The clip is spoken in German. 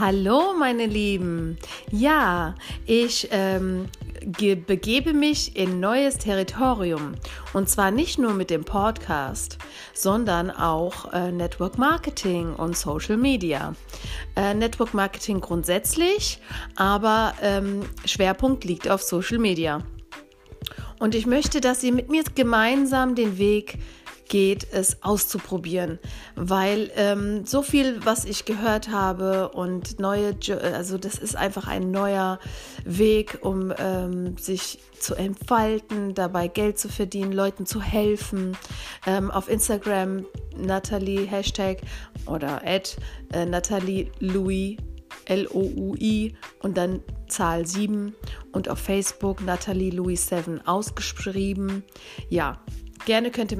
Hallo, meine Lieben. Ja, ich ähm, begebe mich in neues Territorium. Und zwar nicht nur mit dem Podcast, sondern auch äh, Network Marketing und Social Media. Äh, Network Marketing grundsätzlich, aber ähm, Schwerpunkt liegt auf Social Media. Und ich möchte, dass ihr mit mir gemeinsam den Weg geht, es auszuprobieren, weil ähm, so viel, was ich gehört habe und neue, also das ist einfach ein neuer Weg, um ähm, sich zu entfalten, dabei Geld zu verdienen, Leuten zu helfen. Ähm, auf Instagram Natalie Hashtag oder at äh, Natalie Louis L-O-U-I und dann Zahl 7 und auf Facebook Natalie Louis 7 ausgeschrieben. Ja, gerne könnt ihr